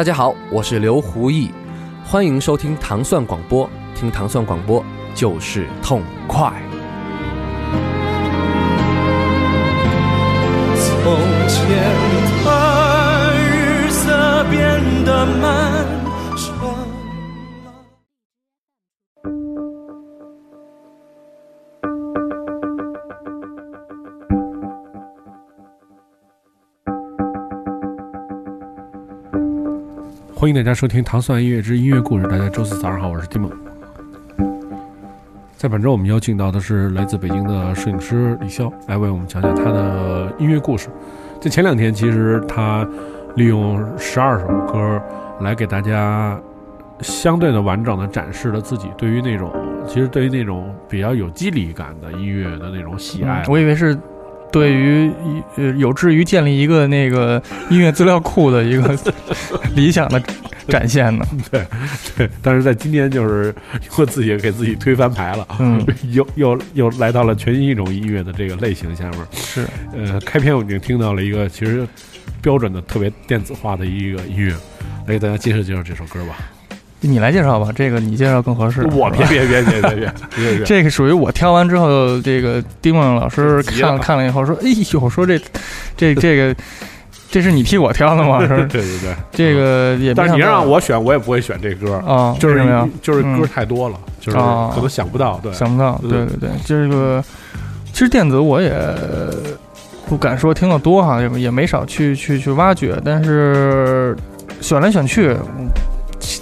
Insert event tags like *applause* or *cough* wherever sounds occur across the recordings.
大家好，我是刘胡毅，欢迎收听糖蒜广播，听糖蒜广播就是痛快。从前的日色变得慢欢迎大家收听《糖蒜音乐之音乐故事》。大家周四早上好，我是蒂梦。在本周我们邀请到的是来自北京的摄影师李潇，来为我们讲讲他的音乐故事。在前两天，其实他利用十二首歌来给大家相对的完整的展示了自己对于那种其实对于那种比较有肌理感的音乐的那种喜爱。我以为是对于呃有志于建立一个那个音乐资料库的一个理想的 *laughs* 展现的，*laughs* 对，对，但是在今天，就是我自己给自己推翻牌了，嗯，*laughs* 又又又来到了全新一种音乐的这个类型下面，是，呃，开篇我已经听到了一个其实标准的特别电子化的一个音乐，来给大家介绍介绍这首歌吧，你来介绍吧，这个你介绍更合适，我别别别别别别，这个属于我挑完之后，这个丁梦老师看看了以后说，哎呦，说这这这个。这是你替我挑的吗？” *laughs* 说对对对，这个也但是你让我选，我也不会选这歌，啊，就是什么呀？就是歌嗯太多了，就是哦。可能想不到，对，想不到，嗯对对。对，这个其实电子我也不敢说听得多哈，也也没少去去去挖掘，但是选来选去，嗯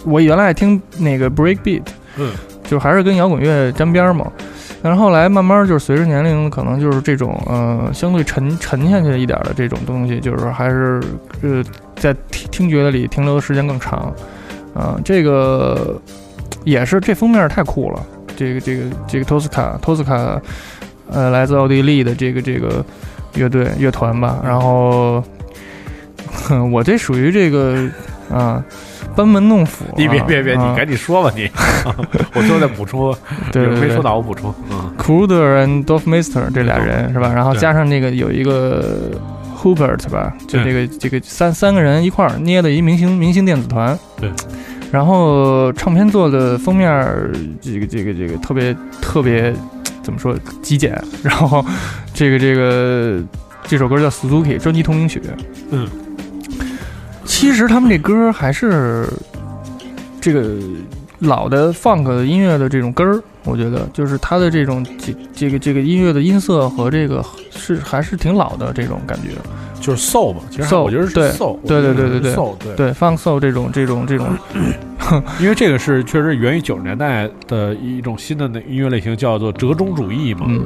我原来爱听那个 break beat，嗯，就还是跟摇滚乐沾边儿嘛。但是后来慢慢就是随着年龄，可能就是这种呃相对沉沉下去一点的这种东西，就是还是呃在听听觉里停留的时间更长。啊、这个也是这封面太酷了，这个这个这个托斯卡托斯卡，呃，来自奥地利的这个这个乐队乐团吧。然后，*laughs* 我这属于这个啊，班门弄斧啊。你别别别，啊你赶紧说吧你，*laughs* 我最后再补充，对对对没说到我补充，嗯 Kruder and Dorfmeister 这俩人是吧？然后加上那个有一个 Hubert 吧，就这个这个三三个人一块儿捏的一明星明星电子团。对。然后唱片做的封面，这个这个这个特别特别怎么说极简，然后这个这个这首歌叫 Suzuki 专辑同名曲。嗯，其实他们这歌还是这个老的 funk 音乐的这种根儿，我觉得就是它的这种这这个这个音乐的音色和这个是还是挺老的这种感觉。就是 soul 嘛，其实 soul，我觉得是 soul，对对对对对 soul 对。对 funk soul 这种这种这种，*coughs* 因为这个是确实源于九十年代的一种新的那音乐类型，叫做折中主义嘛。嗯，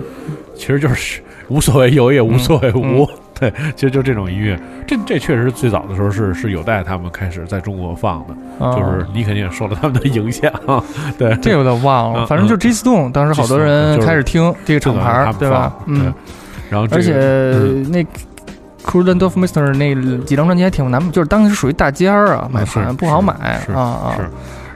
其实就是无所谓有也无所谓无，嗯对，*laughs* 其实就这种音乐。这这确实最早的时候是是有待他们开始在中国放的，啊就是你肯定也受了他们的影响，*laughs* 对，这有点忘了，嗯反正就 J Stone，当时好多人开始听这个厂牌对吧？嗯，然后这个而且嗯那 c r u d e n Dorfmeister 那几张专辑还挺难，就是当时属于大尖儿啊，买是盘不好买是啊啊是，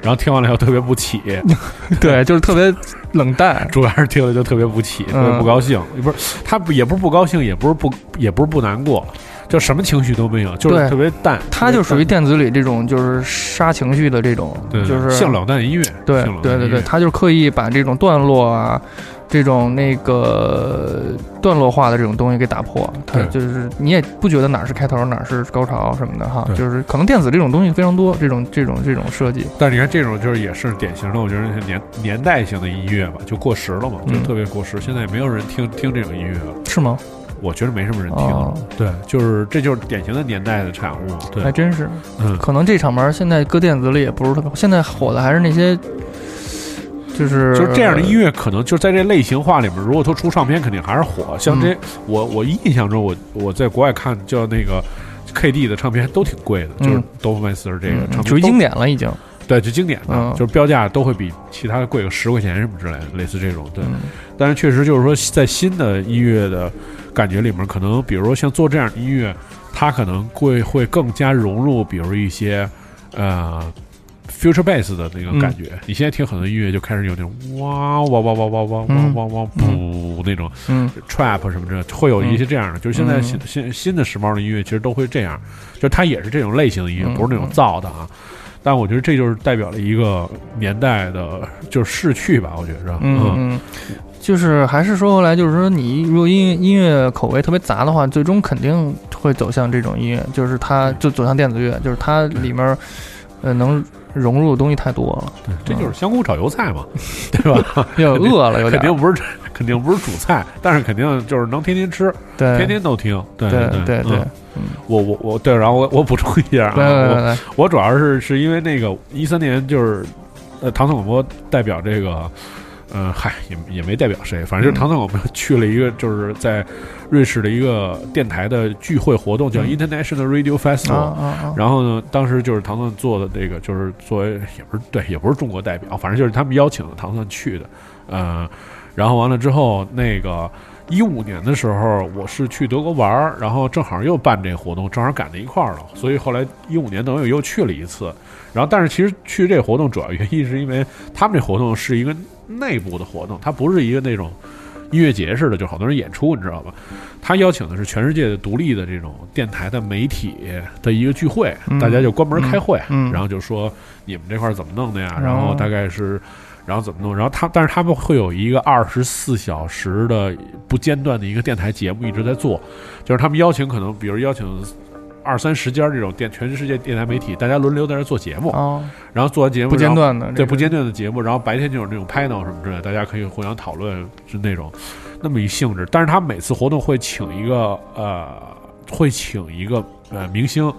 然后听完了以后特别不起，*laughs* 对，就是特别冷淡，主要是听了就特别不起，特别嗯不高兴，不是他也不是不高兴，也不是不也不是不难过，就什么情绪都没有，就是特别淡，他就属于电子里这种就是杀情绪的这种，对，就是像冷淡音乐，对对对对，他就刻意把这种段落啊，这种那个段落化的这种东西给打破。他对就是你也不觉得哪儿是开头，哪儿是高潮什么的哈，就是可能电子这种东西非常多，这种这种这种设计。但是你看这种就是也是典型的，我觉得是年年代型的音乐吧，就过时了嘛，就嗯特别过时。现在也没有人听听这种音乐了，是吗？我觉得没什么人听了。哦对，就是这就是典型的年代的产物。对还，真是，嗯，可能这场门现在搁电子里也不是特别，现在火的还是那些，就是就是这样的音乐，可能就在这类型化里面，如果他出唱片，肯定还是火。像这，我我印象中，我我在国外看叫那个 KD 的唱片都挺贵的，就是嗯 d o v e m e s t e r 这个嗯唱片属于经典了已经。对，就经典的，嗯就是标价都会比其他的贵个十块钱什么之类的，类似这种。对，嗯但是确实就是说，在新的音乐的感觉里面，可能比如说像做这样的音乐，它可能会会更加融入，比如一些呃 future bass 的那个感觉。你现在听很多音乐就开始有那种哇哇哇哇哇哇哇哇哇噗那种嗯 trap 什么的，会有一些这样的。就是现在嗯新新新的时髦的音乐，其实都会这样，就它也是这种类型的音乐，嗯不是那种造的啊。但我觉得这就是代表了一个年代的，就是逝去吧。我觉着，嗯嗯，就是还是说回来，就是说你如果音乐音乐口味特别杂的话，最终肯定会走向这种音乐，就是它就走向电子乐，就是它里面呃能融入的东西太多了，对这就是香菇炒油菜嘛，对吧？*laughs* 有点饿了，有点肯定不是肯定不是主菜，但是肯定就是能天天吃，对天天都听。对对对对我我我对，然后我我补充一下啊，我我主要是是因为那个一三年就是，呃，唐宋广播代表这个，呃，嗨，也也没代表谁，反正就是唐宋广播去了一个就是在瑞士的一个电台的聚会活动，叫嗯 International Radio Festival。然后呢，当时就是唐宋做的这个，就是作为也不是对，也不是中国代表，反正就是他们邀请了唐宋去的，呃，然后完了之后，那个一五年的时候，我是去德国玩儿，然后正好又办这个活动，正好赶在一块儿了，所以后来一五年等于又去了一次。然后，但是其实去这个活动主要原因是因为他们这活动是一个内部的活动，它不是一个那种音乐节似的，就好多人演出，你知道吧？他邀请的是全世界的独立的这种电台的媒体的一个聚会，嗯大家就关门开会，然后就说你们这块儿怎么弄的呀？哦然后大概是。然后怎么弄？然后他，但是他们会有一个二十四小时的不间断的一个电台节目一直在做，就是他们邀请可能，比如邀请二三十家这种电全世界电台媒体，大家轮流在那做节目，哦，然后做完节目不间断的，对不间断的节目，然后白天就有那种 panel 什么之类的，大家可以互相讨论，是那种那么一性质。但是他每次活动会请一个呃，会请一个呃明星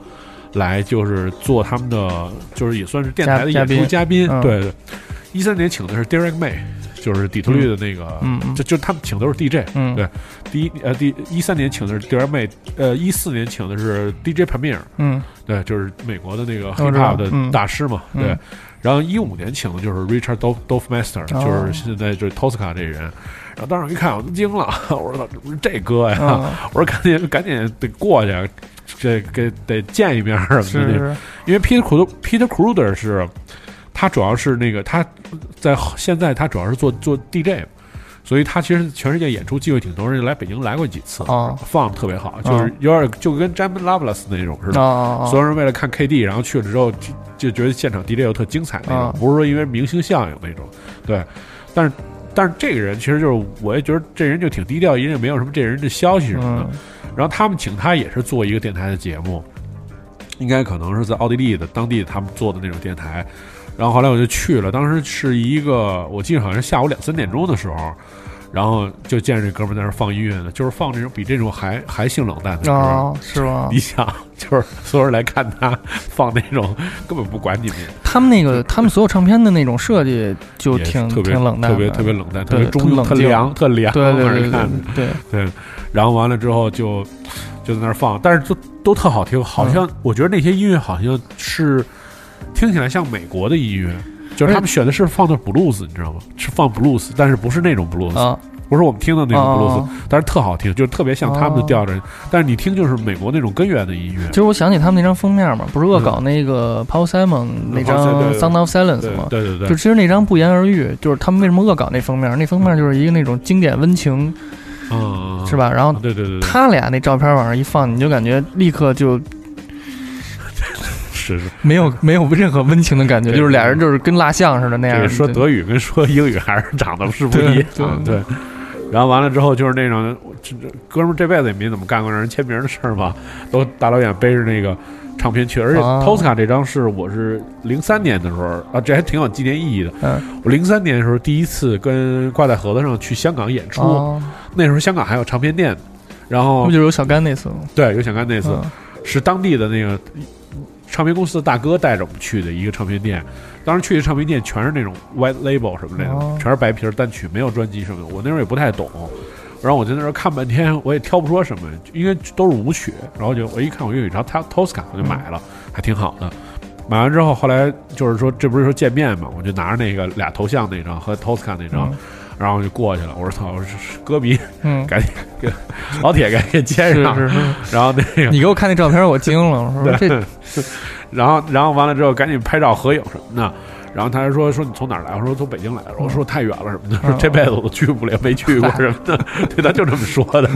来，就是做他们的，就是也算是电台的演出嘉宾嘉宾。嗯对对，一三年请的是 Derek May，就是底特律的那个，嗯嗯就就他们请都是 DJ。嗯对第一呃第一三年请的是 Derek May，呃一四年请的是 DJ Premier。嗯对，就是美国的那个 hip hop 的嗯大师嘛，嗯对。然后一五年请的就是 Richard Dolph Dolphmaster，、哦就是现在就是 Tosca 这人。然后当时我一看，我都惊了，*laughs* 我说这哥呀？嗯，我说赶紧赶紧得过去，这给得见一面什么的。是是，因为 Peter Peter Cruder 是，他主要是那个他在现在他主要是做做 DJ，所以他其实全世界演出机会挺多，人来北京来过几次，哦放的特别好，就是有点就跟 Jam Loveless 那种似的。哦所有人为了看 KD，然后去了之后就就觉得现场 DJ 又特精彩那种，啊不是说因为明星效应那种，对。但是但是这个人其实就是我也觉得这人就挺低调，因为没有什么这人的消息什么的。嗯然后他们请他也是做一个电台的节目，应该可能是在奥地利的当地他们做的那种电台。然后后来我就去了，当时是一个我记得好像是下午两三点钟的时候，然后就见着这哥们儿在那儿放音乐呢，就是放这种比这种还还性冷淡的歌。哦，是吗你？*laughs* 想，就是所有人来看他放那种，*laughs* 根本不管你们，他们那个他们所有唱片的那种设计就挺特别挺冷淡，特别特别冷淡，特别中庸，特冷特凉，特凉，对对。然后完了之后就就在那儿放，但是都都特好听，好像、我觉得那些音乐好像是听起来像美国的音乐。就是他们选的是放的 blues，你知道吗？是放 blues，但是不是那种 blues，、啊，不是我们听的那种 blues，、哦但是特好听，就是特别像他们的调着。但是你听就是美国那种根源的音乐其。实我想起他们那张封面嘛，不是恶搞那个 Paul Simon 那张 Sound of Silence 对》吗？对对对就，其实那张不言而喻，就是他们为什么恶搞那封面？那封面就是一个那种经典温情，嗯，是吧？然后对对对对，他俩那照片往上一放，你就感觉立刻就是是，没有没有任何温情的感觉，就是俩人就是跟蜡像似的那样这个。说德语跟说英语还是长得是不一样，对对。然后完了之后就是那种，这这哥们儿这辈子也没怎么干过让人签名的事儿嘛，都大老远背着那个唱片去，而且啊 Tosca 这张是我是零三年的时候啊，这还挺有纪念意义的。嗯我零三年的时候第一次跟挂在盒子上去香港演出，哦，那时候香港还有唱片店，然后不就是有小甘那次吗？对有小干那次，嗯是当地的那个唱片公司的大哥带着我们去的一个唱片店。当时去的唱片店全是那种 white label 什么那种，哦全是白皮儿单曲，没有专辑什么的。我那时候也不太懂，然后我在那儿看半天，我也挑不出什么，因为都是舞曲。然后就我一看，我又有一张 To- Tosca，我就买了，还挺好的。买完之后，后来就是说，这不是说见面嘛，我就拿着那个俩头像那张和 Tosca 那张，嗯然后就过去了。我说操，我说歌迷嗯，*laughs* 赶紧给老铁赶紧接上，是是是，*laughs* 然后那个你给我看那照片，我惊了，我说这 *laughs* 然后然后完了之后赶紧拍照合影什么的，然后他还说说你从哪儿来？我说从北京来的。我说太远了什么的，嗯说这辈子我都去不了，没去过什么的。对，他就这么说的。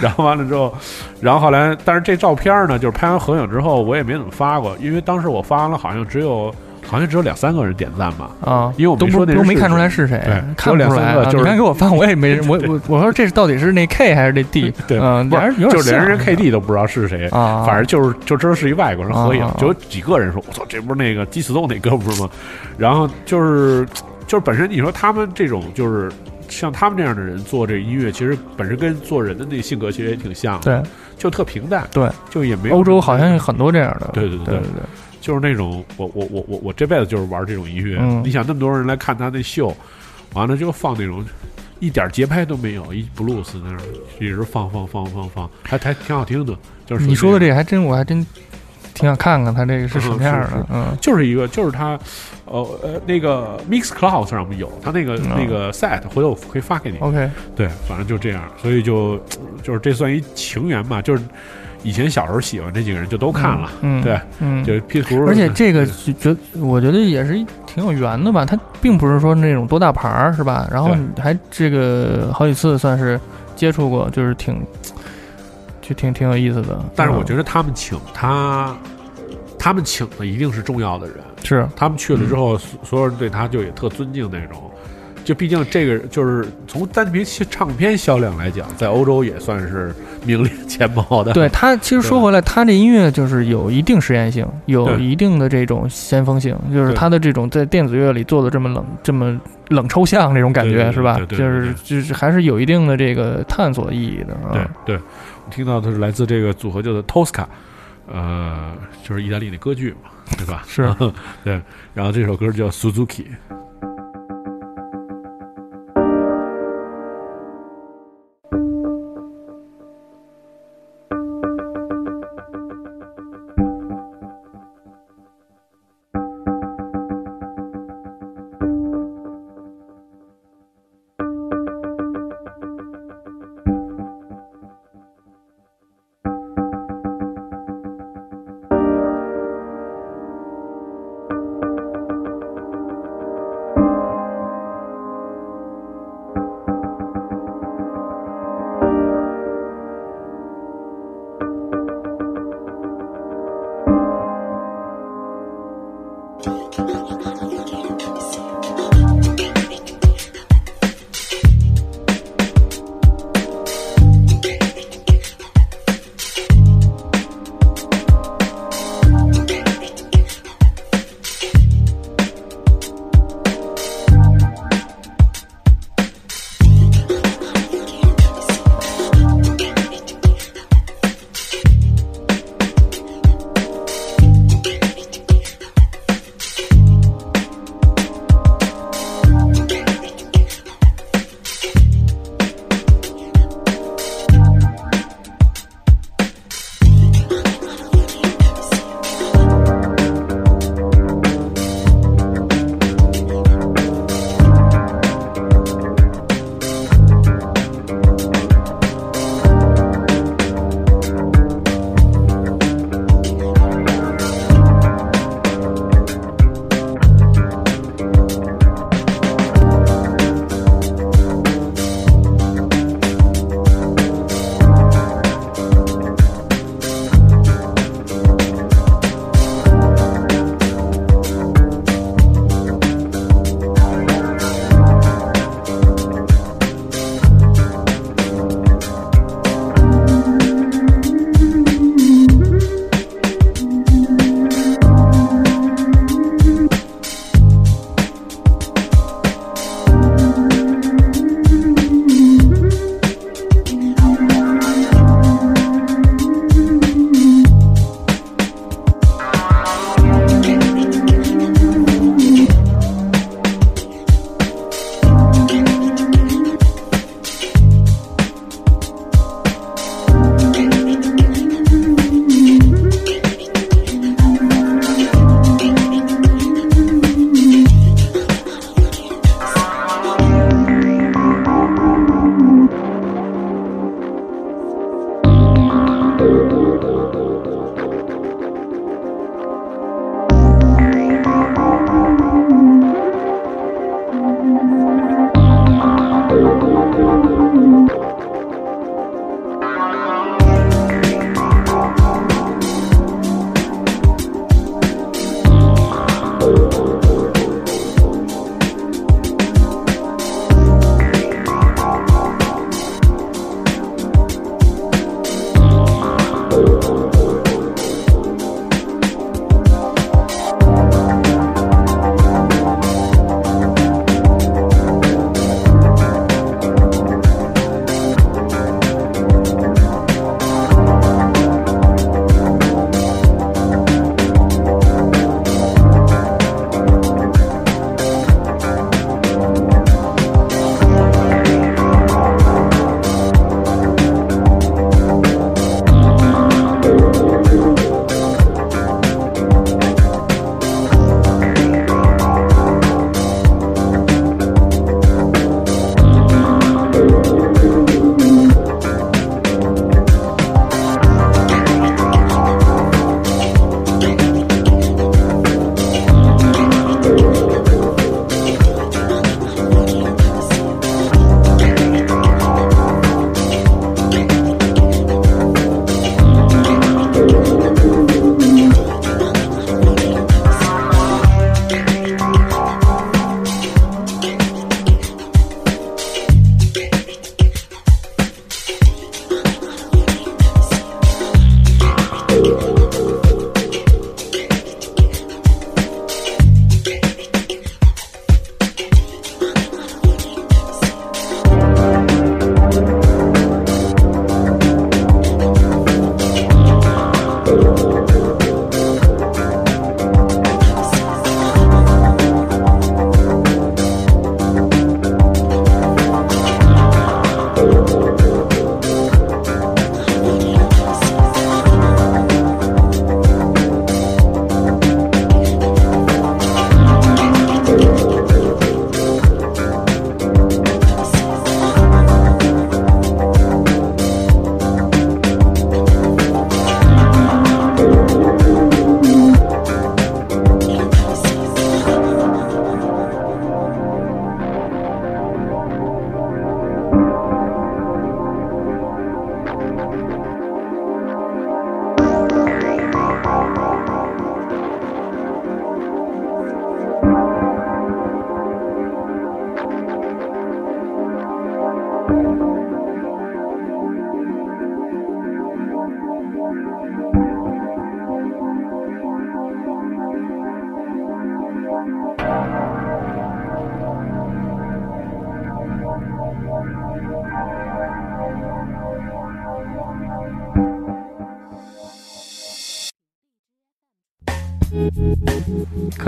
然后完了之后，然后后来，但是这照片呢，就是拍完合影之后，我也没怎么发过，因为当时我发完了，好像只有好像只有两三个人点赞吧。啊，因为我都说那人是不都没看出来是谁，对看不出来啊。有两三个就是你看给我发，我也没我我我说这是到底是那 K 还是那 D？*laughs* 对嗯，不俩人有点就是连人像 KD 都不知道是谁。啊，反正就是就知道是一外国人合影啊，就有几个人说：“我操，这不是那个基斯动那哥们儿吗？”然后就是就是本身你说他们这种就是像他们这样的人做这音乐，其实本身跟做人的那个性格其实也挺像的，对就特平淡，对，就也没有欧洲好像有很多这样的，对对对对对对，就是那种我我我我我这辈子就是玩这种音乐。嗯你想那么多人来看他那秀，完了就放那种一点节拍都没有，一布鲁斯那儿一直放放放放放，还还挺好听的。就是你说的这这个还真我还真挺想看看他这个是什么样嗯是的，*laughs* 嗯就是一个就是他，呃呃那个 Mix Cloud 上面有他那个、嗯那个 set，回头我可以发给你。，OK，对，反正就这样，所以就就是这算一情缘吧，就是以前小时候喜欢这几个人就都看了，嗯，对，嗯，就 P 图，而且这个就觉我觉得也是挺有缘的吧，他并不是说那种多大牌儿是吧？然后还这个好几次算是接触过，就是挺就挺挺有意思的。但是我觉得得他们请他，他们请的一定是重要的人，是他们去了之后，所所有人对他就也特尊敬那种。就毕竟这个就是从单凭唱片销量来讲，在欧洲也算是名列前茅的。对他其实说回来，他这音乐就是有一定实验性，有一定的这种先锋性，就是他的这种在电子乐里做的这么冷这么冷抽象这种感觉是吧？就是就是还是有一定的这个探索意义的啊。对对，我听到的是来自这个组合叫做 Tosca，呃，就是意大利的歌剧嘛，对吧？是 *laughs* 对，然后这首歌叫 Suzuki。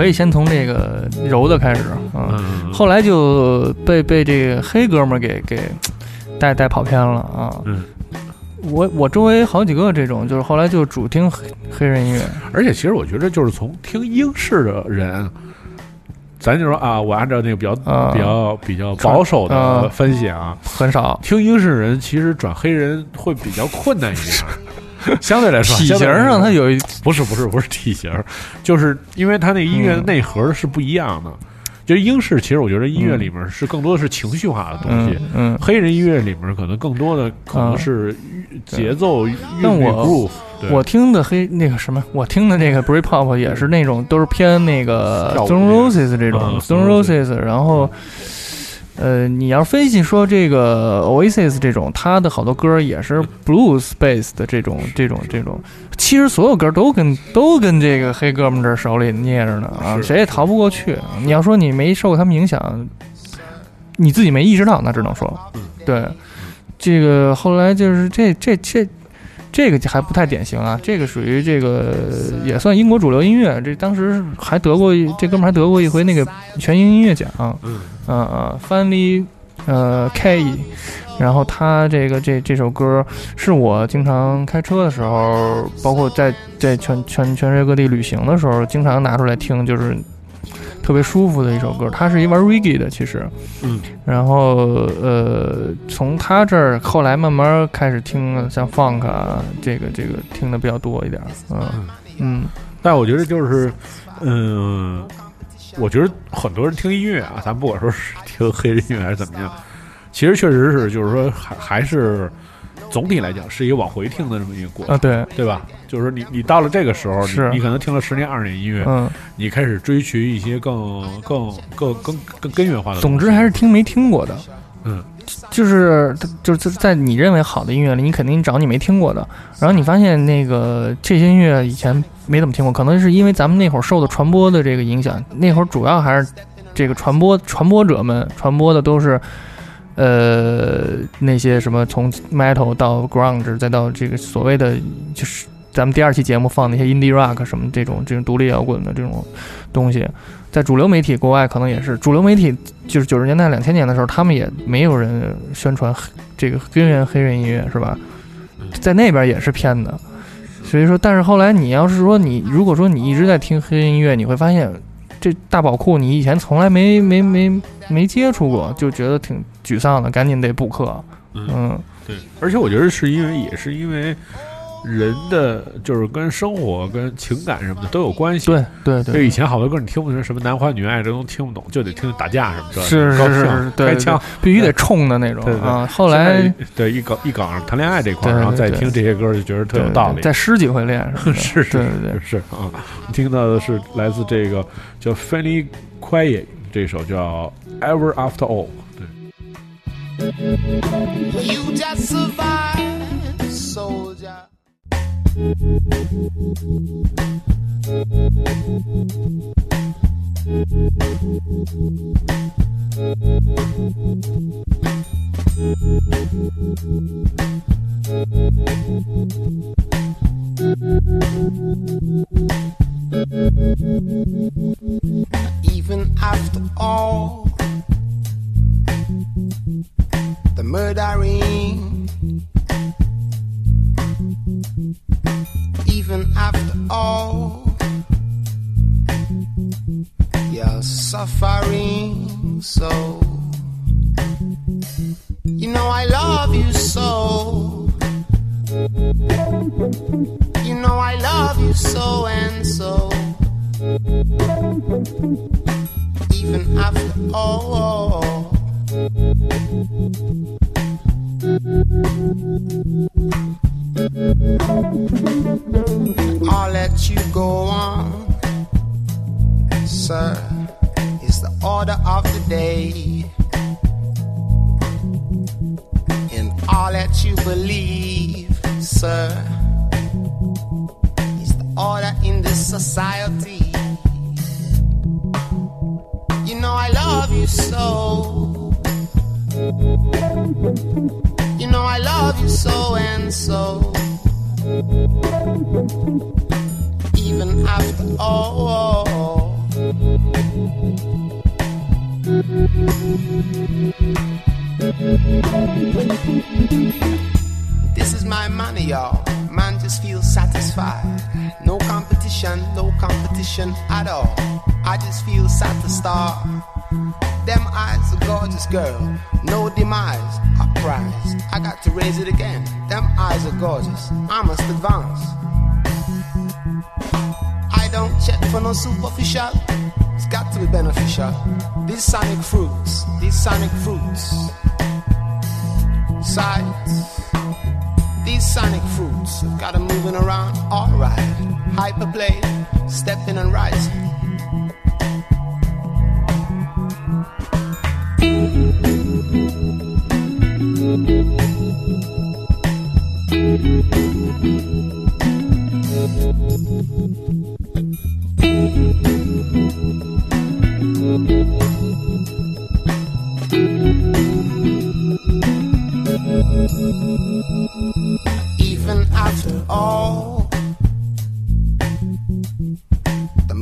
可以先从这个柔的开始，嗯，嗯，后来就被被这个黑哥们儿给给带带跑偏了啊。嗯，我我周围好几个这种，就是后来就主听黑黑人音乐，而且其实我觉得，就是从听英式的人，咱就说啊，我按照那个比较、啊比较比较保守的啊分析啊，很少。听英式人其实转黑人会比较困难一点，*laughs* 相对来说，体型上他有一不是不是不是体型，就是因为它那音乐的嗯内核是不一样的。就是英式，其实我觉得音乐里面是更多的是情绪化的东西，嗯嗯，黑人音乐里面可能更多的可能是节奏、韵律、但我 groove。我听的黑那个什么，我听的那个 Britpop 也是那种都是偏那个 Stone 那个 Roses 这种嗯 Stone Roses，然后。呃，你要分析说这个 Oasis 这种，他的好多歌也是 blues base 的这种这种这种，其实所有歌都跟都跟这个黑哥们这手里捏着呢啊，谁也逃不过去。你要说你没受过他们影响，你自己没意识到，那只能说，对，这个后来就是这这这这个还不太典型啊，这个属于这个也算英国主流音乐，这当时还得过一这哥们还得过一回那个全英音乐奖，嗯嗯嗯，Finally，呃，K，然后他这个这这首歌是我经常开车的时候，包括在在全全全世界各地旅行的时候，经常拿出来听，就是特别舒服的一首歌。他是一玩 reggae 的，其实，嗯，然后呃，从他这儿后来慢慢开始听像 funk 啊，这个这个听的比较多一点，嗯。嗯。但我觉得就是，嗯，我觉得很多人听音乐啊，咱不管说是听黑人音乐还是怎么样，其实确实是就是说还还是总体来讲是一个往回听的这么一个过程，啊对，对吧？就是你你到了这个时候，是你你可能听了十年二十年音乐，嗯，你开始追寻一些更更更更更根源化的。总之还是听没听过的。嗯，就是就是在你认为好的音乐里，你肯定找你没听过的，然后你发现那个这些音乐以前没怎么听过，可能是因为咱们那会儿受的传播的这个影响，那会儿主要还是这个传播传播者们传播的都是。呃，那些什么从 metal 到 grunge，再到这个所谓的就是咱们第二期节目放那些 indie rock 什么这种这种独立摇滚的这种东西，在主流媒体国外可能也是主流媒体，就是九十年代两千年的时候，他们也没有人宣传黑这个根源黑人音乐是吧？在那边也是偏的，所以说，但是后来你要是说你如果说你一直在听黑人音乐，你会发现这大宝库你以前从来没没没没接触过，就觉得挺沮丧的，赶紧得补课。嗯。嗯。对，而且我觉得是因为也是因为人的就是跟生活跟情感什么的都有关系。对对对，就以前好多歌你听不清，什么男欢女爱这都听不懂，就得听打架什么的，是是是是，对对开枪。必须得冲的那种对对啊。后来对一搞一搞上谈恋爱这块儿，然后再听这些歌，就觉得特有道理。再湿几回练是 *laughs* 是是对对对。是啊，听到的是来自这个叫 Fanny Quiet 这首叫 Ever After All。对，You just survived, soldier. Even after all the murdering, even after all your suffering, so you know I love you so. You know I love you so and so. Even after all. I'll let you go on, sir. It's the order of the day. And I'll let you believe, sir. It's the order in this society. You know I love you so so and so. Even after all. This is my money, y'all. Man just feels satisfied. No competition, no competition at all. I just feel satisfied. Them eyes, a gorgeous girl. No demise, a prize. I got to raise it again. Them eyes are gorgeous. I must advance. I don't check for no superficial. It's got to be beneficial. These sonic fruits, these sonic fruits. Sights. These sonic fruits have got 'em moving around alright. Hyperplay, stepping and rising.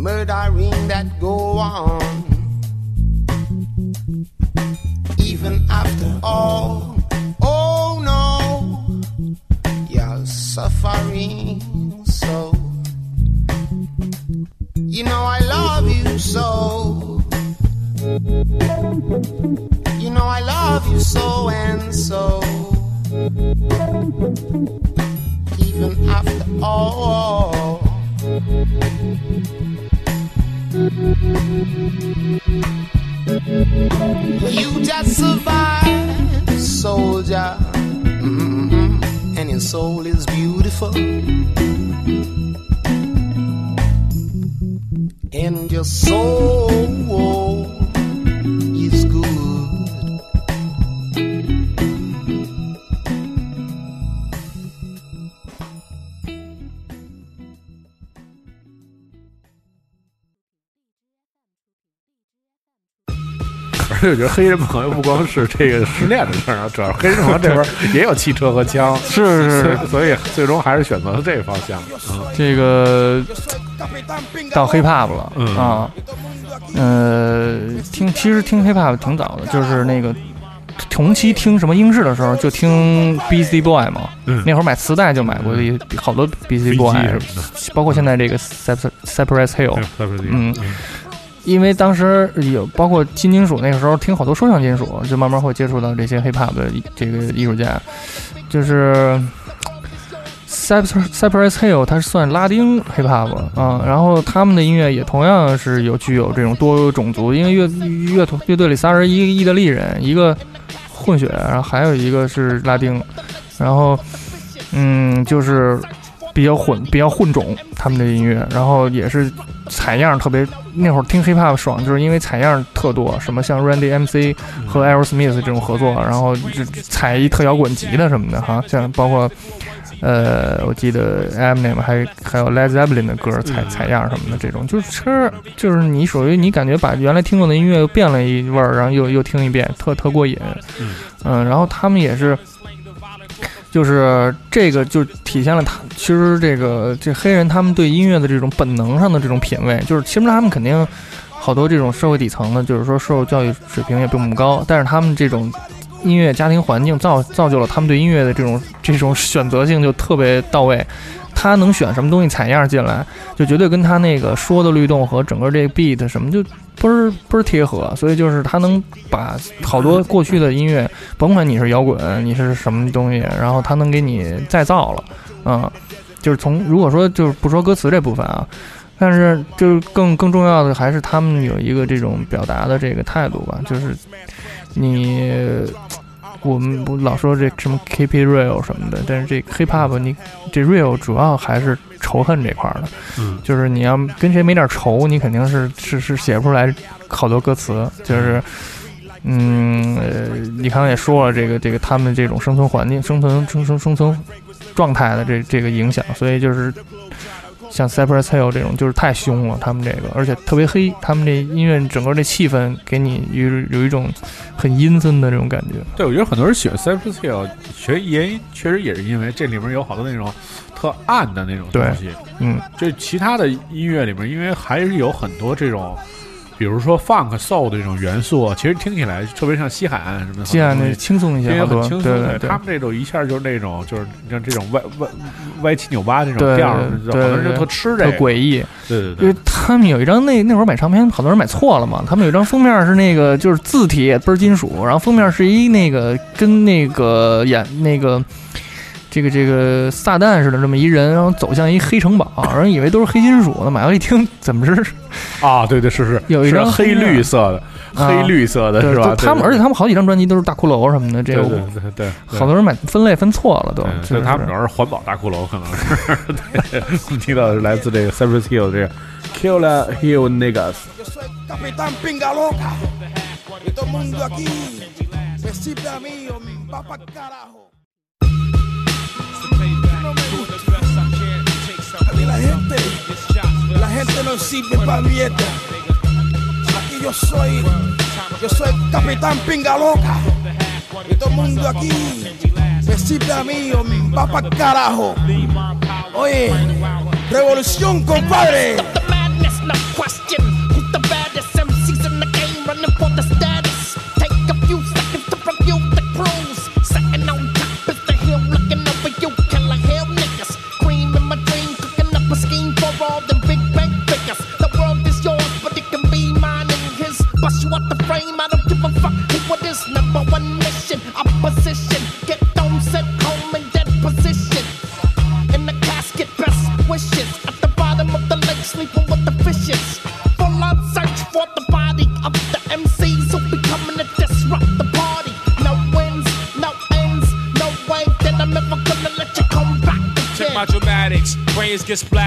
Murdering that go on, soul is beautiful. And your soul 而且我觉得黑人朋友不光是这个失恋的事儿啊，主要是黑人朋友这边也有汽车和枪，*laughs* 是是是，所以最终还是选择了这个方向。嗯这个到 hip hop 了、嗯啊，呃，听其实听 hip hop 挺早的，就是那个同期听什么英式的时候就听 Beastie Boy 嘛，嗯那会儿买磁带就买过一好多 Beastie 飞 Boy，机什么的，包括现在这个 Hill，嗯嗯因为当时有包括新金属那个时候听好多说唱金属，就慢慢会接触到这些 hip hop 的这个艺术家，就是。Cypress Cypress Hill 它是算拉丁 hip hop 啊，然后他们的音乐也同样是有具有这种多种族，因为乐乐团乐队里仨人，一个意大利人，一个混血，然后还有一个是拉丁，然后嗯，就是比较混比较混种他们的音乐，然后也是采样特别，那会儿听 hip hop 爽，就是因为采样特多，什么像 Randy MC 和 Aerosmith 这种合作，然后就采一特摇滚级的什么的哈，像包括。呃，我记得 Eminem 还还有 Led Zeppelin 的歌采采样什么的，这种就是吃，就是你属于你感觉把原来听过的音乐又变了一味儿，然后又又听一遍，特特过瘾。嗯，然后他们也是，就是这个就体现了他其实这个这黑人他们对音乐的这种本能上的这种品味，就是其实他们肯定好多这种社会底层的，就是说受教育水平也并不高，但是他们这种音乐家庭环境造造就了他们对音乐的这种这种选择性就特别到位。他能选什么东西采样进来，就绝对跟他那个说的律动和整个这个 beat 什么就不是不是贴合，所以就是他能把好多过去的音乐，甭管你是摇滚，你是什么东西，然后他能给你再造了，嗯，就是从如果说就是不说歌词这部分啊，但是就是更更重要的还是他们有一个这种表达的这个态度吧，就是你我们不老说这什么 keep it real 什么的，但是这 hip hop 你这 real 主要还是仇恨这块儿的，嗯。就是你要跟谁没点仇，你肯定是是是写不出来好多歌词，就是。嗯，呃，你刚才也说了，这个这个他们这种生存环境、生存生生生存状态的这这个影响，所以就是像 Cypress Hill 这种，就是太凶了，他们这个，而且特别黑，他们这音乐整个这气氛给你有有一种很阴森的这种感觉。对，我觉得很多人喜欢 Cypress Hill，确也确实也是因为这里面有好多那种特暗的那种东西。嗯，就其他的音乐里面，因为还是有很多这种比如说 funk soul 的这种元素，其实听起来特别像西海岸什么的，西海岸那轻松一些，很轻松。对他们这种一下就是那种就是像这种歪歪歪七扭八这种调好多人就特吃这个。特诡异。对对对因为，他们有一张那那会儿买唱片，好多人买错了嘛。他们有一张封面是那个就是字体也倍儿金属，然后封面是一那个跟那个演那个这个这个撒旦似的这么一人，然后走向一黑城堡，然后以为都是黑金属呢，买回一听怎么是啊，对对是是，有一张黑绿色的，黑绿色的是吧？他们，而且他们好几张专辑都是大骷髅什么的，这个对对，好多人买分类分错了都嗯，，就他们主要是环保大骷髅，可能是。对，听到的是来自这个 Cypress Hill 这个 Killer Hill Niggas。La gente, la gente no sirve pa' mierda. Aquí yo soy, yo soy Capitán Pinga Loca. Y todo el mundo aquí me sirve a mí o va pa' carajo. Oye, revolución, compadre.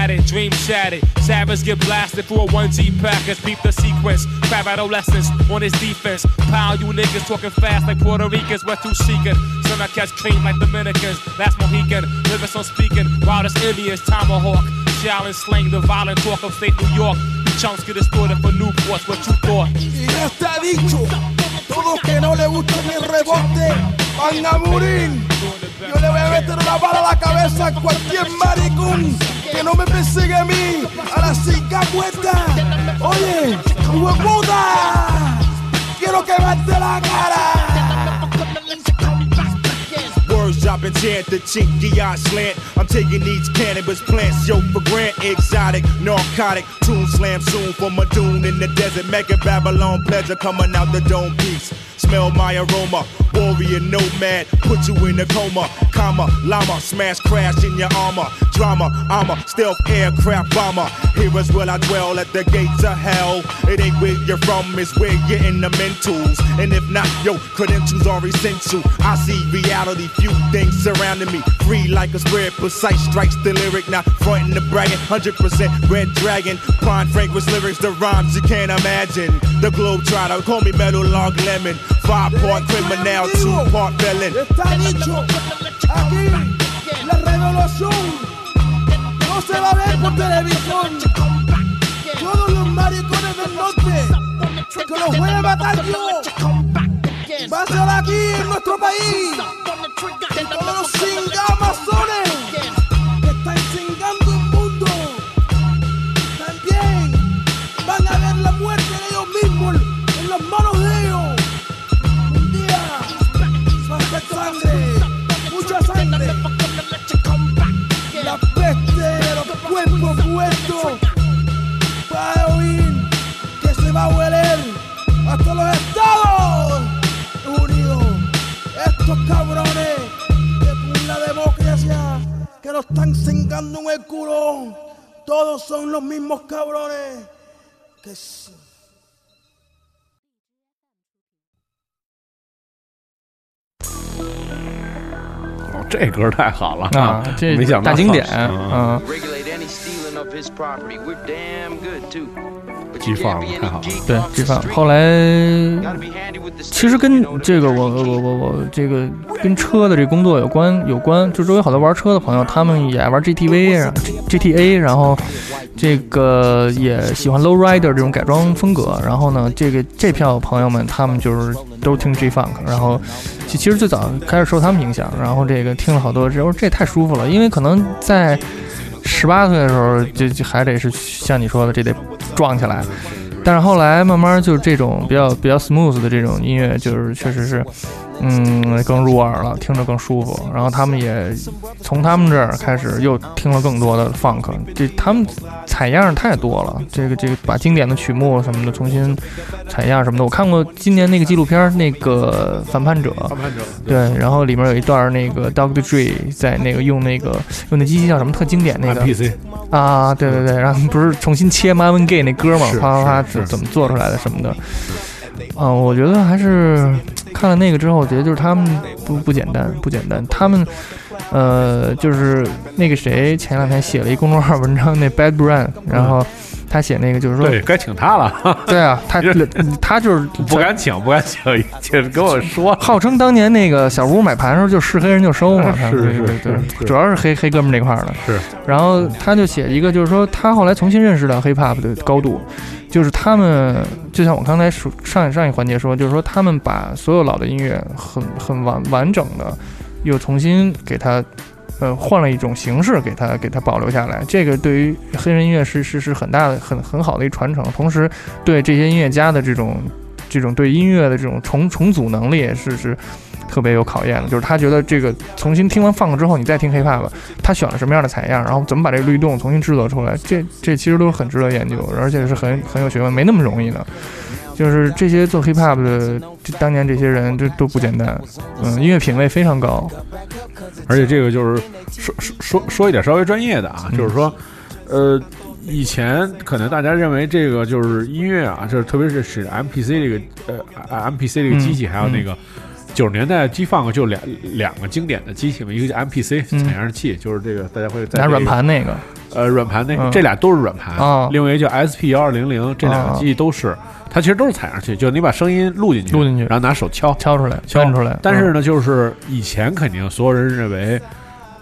Get splattered, shattered. Savage get blasted through a 1G package. Peep the sequence. Crab adolescents on his defense. Pound you niggas talking fast like Puerto Ricans. We're too seeking. Son, I catch clean like Dominicans. Last Mohican. Living so speaking. Wildest Indians. Tomahawk. Challenge slang the violent talk of state New York. Chunks get distorted for Newports. What you thought? Y ya está dicho, todos que no le gusten el rebote van a morir. Yo le voy a meter una bala a la cabeza a cualquier maricón que no me persigue a mí, a la vuelta. Oye, hueputa, quiero quemarte la cara. Words dropping chant the chinky eye slant. I'm taking these cannabis plants, yo, for grant exotic, narcotic. Tune slam soon for my dune in the desert. Mega Babylon pleasure coming out the dome peaks. Smell my aroma, warrior nomad, put you in a coma. Comma, llama, smash, crash in your armor. Drama, I'm a stealth aircraft bomber. Here is where I dwell at the gates of hell. It ain't where you're from, it's where you're in the mentals. And if not, yo, credentials are essential. I see reality, few things surrounding me. Free like a spread, precise strikes the lyric, not frontin' the bragging. 100% red dragon, prime fragrance lyrics, the rhymes you can't imagine. The globe trotter, call me metal log lemon. Five part criminal, two part felon. Está dicho, aquí la revolución se va a ver por televisión. Todos los maricones del norte que los voy a matar yo. Va a ser aquí en nuestro país. Todos los cingamazones de los cuerpos muertos va a oír que se va a hueler hasta los Estados Unidos. Estos cabrones de la democracia que nos están cingando en el culo, todos son los mismos cabrones que... 这歌太好了啊，这没想到大经典嗯 G Funk 太好了，对 G Funk。后来其实跟这个我我我我这个跟车的这工作有关有关，就周围好多玩车的朋友，他们也爱玩 GTV 啊 GTA，然后这个也喜欢 Low Rider 这种改装风格。然后呢，这个这票朋友们他们就是都听 G Funk，然后其其实最早开始受他们影响，然后这个听了好多，之后这也太舒服了，因为可能在。十八岁的时候就就还得是像你说的，这得撞起来。但是后来慢慢就是这种比较比较 smooth 的这种音乐，就是确实是，嗯，更入耳了，听着更舒服。然后他们也从他们这儿开始又听了更多的 funk，这他们采样太多了，这个这个把经典的曲目什么的重新采样什么的。我看过今年那个纪录片儿，那个反叛者，反叛者对，然后里面有一段儿那个 Doctor Dre 在那个用那个用那机器叫什么特经典那个 PC 啊，对对对，然后不是重新切 Marvin Gaye 那歌嘛，是啪啪啪是是。怎么做出来的什么的，嗯、我觉得还是看了那个之后，我觉得就是他们不不简单，不简单，他们。呃，就是那个谁，前两天写了一公众号文章，那 Bad Brand，然后他写那个就是说，对，该请他了，*laughs* 对啊，*laughs* 他他就是不敢请，不敢请，就是跟我说，*laughs* 号称当年那个小屋买盘的时候就是黑人就收嘛，他是是是是主要是黑黑哥们儿那块儿的。是，然后他就写一个，就是说他后来重新认识到 hip hop 的高度，就是他们就像我刚才说上一上一环节说，就是说他们把所有老的音乐很很完完整的又重新给它。呃，换了一种形式给它给它保留下来，这个对于黑人音乐是是是很大的很很好的一传承，同时对这些音乐家的这种这种对音乐的这种重重组能力也是是特别有考验的。就是他觉得这个重新听完放了之后，你再听 hiphop，他选了什么样的采样，然后怎么把这个律动重新制作出来，这这其实都是很值得研究，而且是很很有学问，没那么容易的。就是这些做 hiphop 的，这当年这些人这都不简单，嗯，音乐品味非常高，而且这个就是说说说说一点稍微专业的啊，嗯就是说，呃，以前可能大家认为这个就是音乐啊，就是特别是使 MPC 这个呃 MPC 这个机器，嗯还有那个九十年代 G Funk 就两两个经典的机器嘛，一个叫 MPC 嗯。采样器，就是这个大家会在拿软盘那个，呃软盘那个嗯。这俩都是软盘。哦，另外一个叫 SP 幺二零零，这两个机器都是，它其实都是采样器，就是你把声音录进去，录进去。然后拿手敲。敲出来，敲。出来，但是呢，就是以前肯定所有人认为，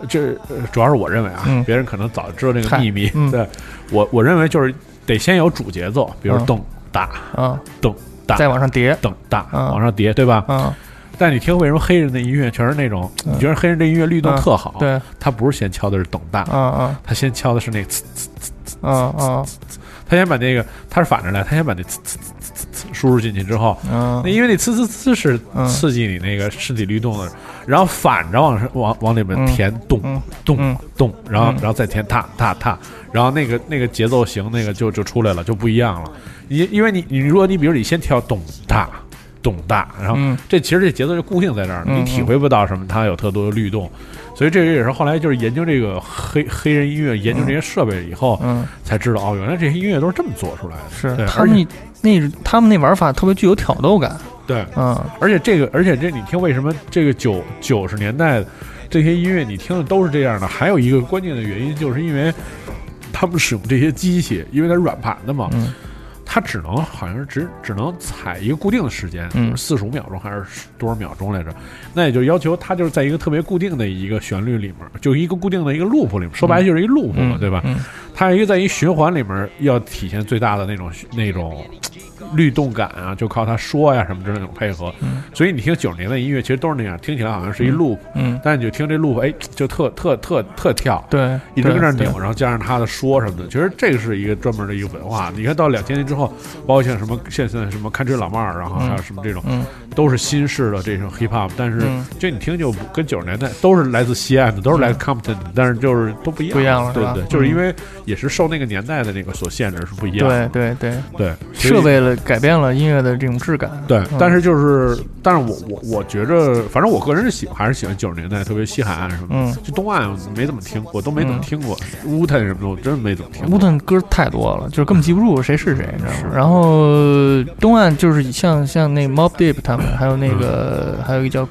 这呃主要是我认为啊，嗯。别人可能早知道这个秘密。嗯。对我，我认为就是得先有主节奏，比如嗯。咚哒嗯，啊，咚哒，再往上叠，咚哒嗯。往上叠，对吧？啊，但你听为什么黑人的音乐全是那种？嗯你觉得黑人这音乐律动嗯特好？对，他不是先敲的是咚哒，啊啊他先敲的是那个呲，啊啊他先把那个他是反着来，他先把那呲呲呲呲呲输入进去之后，啊那，因为那呲呲呲是嗯刺激你那个身体律动的，然后反着往上往往里面嗯填动嗯动嗯动，然后嗯然后再填踏踏踏，然后那个那个节奏型那个就就出来了，就不一样了。因因为你你如果你比如你先跳咚哒咚哒，然后嗯。这其实这节奏就固定在这儿，了你体会不到什么它有特多的律动，所以这个也是后来就是研究这个黑黑人音乐，研究这些设备以后嗯，才知道哦，原来这些音乐都是这么做出来的。是而且他们那他们那玩法特别具有挑逗感，对，嗯。而且这个，而且这你听为什么这个九九十年代这些音乐你听的都是这样的？还有一个关键的原因，就是因为他们使用这些机器，因为它是软盘的嘛，嗯它只能好像是只只能踩一个固定的时间，嗯四十五秒钟还是多少秒钟来着？那也就要求它就是在一个特别固定的一个旋律里面，就一个固定的一个 loop 里面，说白了就是一个 loop 嘛，嗯，对吧？嗯它一个在一循环里面要体现最大的那种那种律动感啊，就靠他说呀什么之类的那种配合。嗯。所以你听九十年代音乐其实都是那样，听起来好像是一 loop，、嗯，但你就听这 loop，哎，就特特特特跳。对，一直跟那儿扭，然后加上他的说什么的，其实这个是一个专门的一个文化。你看到两千年之后，包括像什么现在什么看吹老帽儿，然后还有什么这种，嗯。都是新式的这种 hip hop，但是嗯。这你听就跟九十年代都是来自西岸的，都是来自 Compton 的，但是就是都不一样，不一样了对对，就是嗯。因为也是受那个年代的那个所限制是不一样的，对对对，对，所以设改变了音乐的这种质感，对嗯，但是就是，但是我我我觉着，反正我个人是喜还是喜欢九十年代，特别西海岸什么的，嗯。就东岸没怎么听，我都没怎么嗯听过，乌腾什么的我真没怎么听过。乌顿歌太多了，就是根本记不住谁是谁，你知道是。吗？然后东岸就是像像那 Mob Deep 他们，还有那个、还有一个叫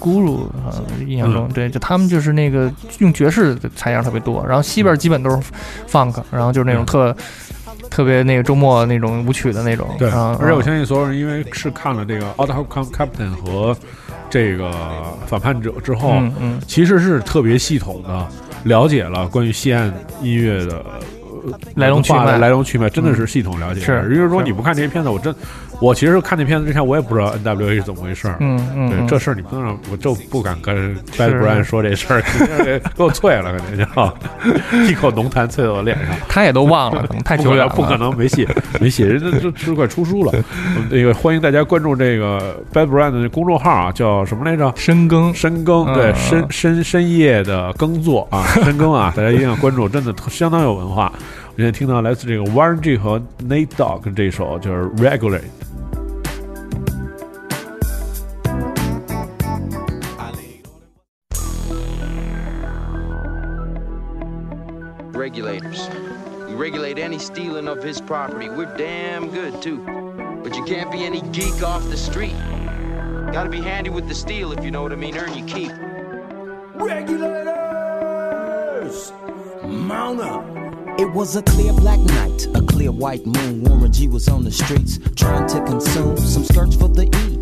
Guru 啊，印象中、嗯。对，就他们就是那个用爵士的采样特别多，然后西边基本都是 Funk，然后就是那种嗯。特、特别那个周末那种舞曲的那种，对，啊而且我相信所有人，因为是看了这个《Out Captain》和这个反叛者之后，嗯嗯。其实是特别系统的了解了关于西岸音乐的呃来龙去脉。来龙去脉真的是系统了解。是是也就是。说你不看这些片子，我真我其实看那片子之前我也不知道 NWA 是怎么回事儿。嗯嗯，对嗯这事儿你不能让我就不敢跟 Bad Brian 说这事儿，肯定给给我啐了，肯定就 *laughs* 一口浓痰啐到我脸上。他也都忘了，太久远了，不可能没戏，没戏，人家这这快出书了。嗯那个欢迎大家关注这个 Bad Brand 的公众号啊，叫什么来着？深耕深耕，对，嗯深深深夜的耕作啊，*laughs* 深耕啊，大家一定要关注，真的相当有文化。我现在听到来自这个 Warren G 和 Nate Dogg 这首就是 Regulate。Regulate any stealing of his property. We're damn good, too. But you can't be any geek off the street. Gotta be handy with the steel, if you know what I mean. Earn your keep. Regulators! Mount up! It was a clear black night, a clear white moon. Warren G was on the streets trying to consume some skirts for the E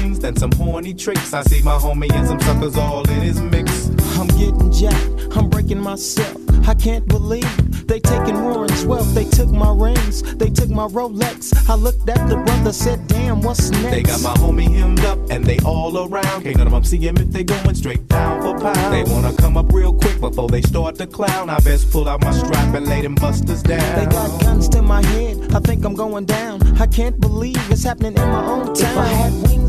things than some horny tricks. I see my homie and some suckers all in his mix. I'm getting jacked, I'm breaking myself. I can't believe they taking Warren's wealth. They took my rings, they took my Rolex. I looked at the brother, said, damn, what's next? They got my homie hemmed up and they all around. Can't none of them see him if they going straight down for pound. They wanna come up real quick before they start to clown. I best pull out my strap and lay them busters down. They got guns to my head, I think I'm going down. I can't believe it's happening in my own town. If I had wings,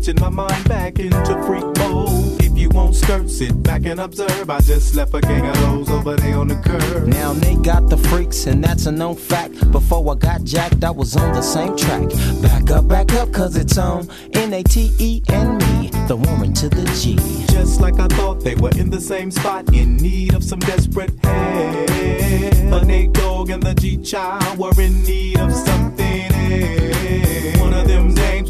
Switching my mind back into freak mode. If you won't skirt, sit back and observe. I just left a gang of those over there on the curb. Now Nate got the freaks, and that's a known fact. Before I got jacked, I was on the same track. Back up, back up, cause it's on N A T E and me, the woman to the G. Just like I thought they were in the same spot, in need of some desperate help. But Nate Dogg and the G Child were in need of something else.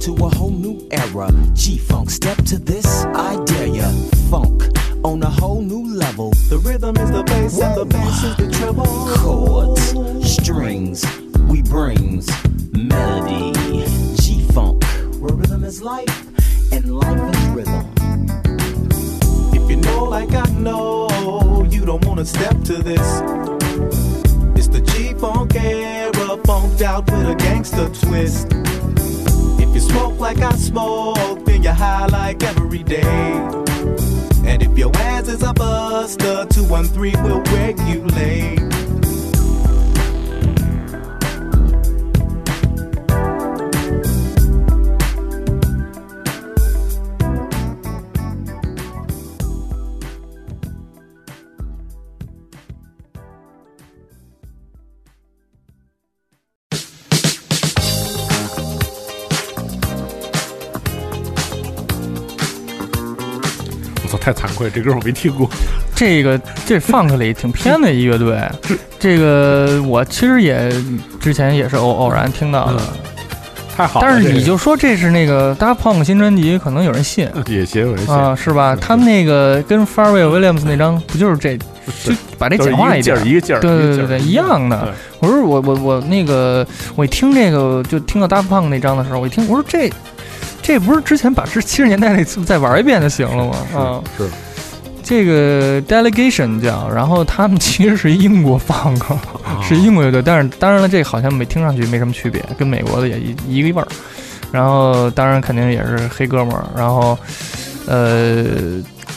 into a whole new era. G Funk, step to this, 这歌我没听过。这个这 funk 里挺偏的一乐队，*laughs* 这个我其实也之前也是偶偶然听到的，太好了，但是你就说这是那个 Daft Punk 新专辑，可能有人信也行有人信，啊，是吧？他们那个跟 Pharrell Williams 那张不就是这，就把这简化一点，一个劲儿，对对对对，一样的。我说我我我那个我一听这个就听到 Daft Punk 那张的时候，我一听我说这这不是之前把这七十年代那次再玩一遍就行了吗？啊，是这个 Delegation 叫，然后他们其实是英国 funk，啊是英国乐队，但是当然了，这好像没听上去没什么区别，跟美国的也一一个味儿。然后当然肯定也是黑哥们儿，然后呃，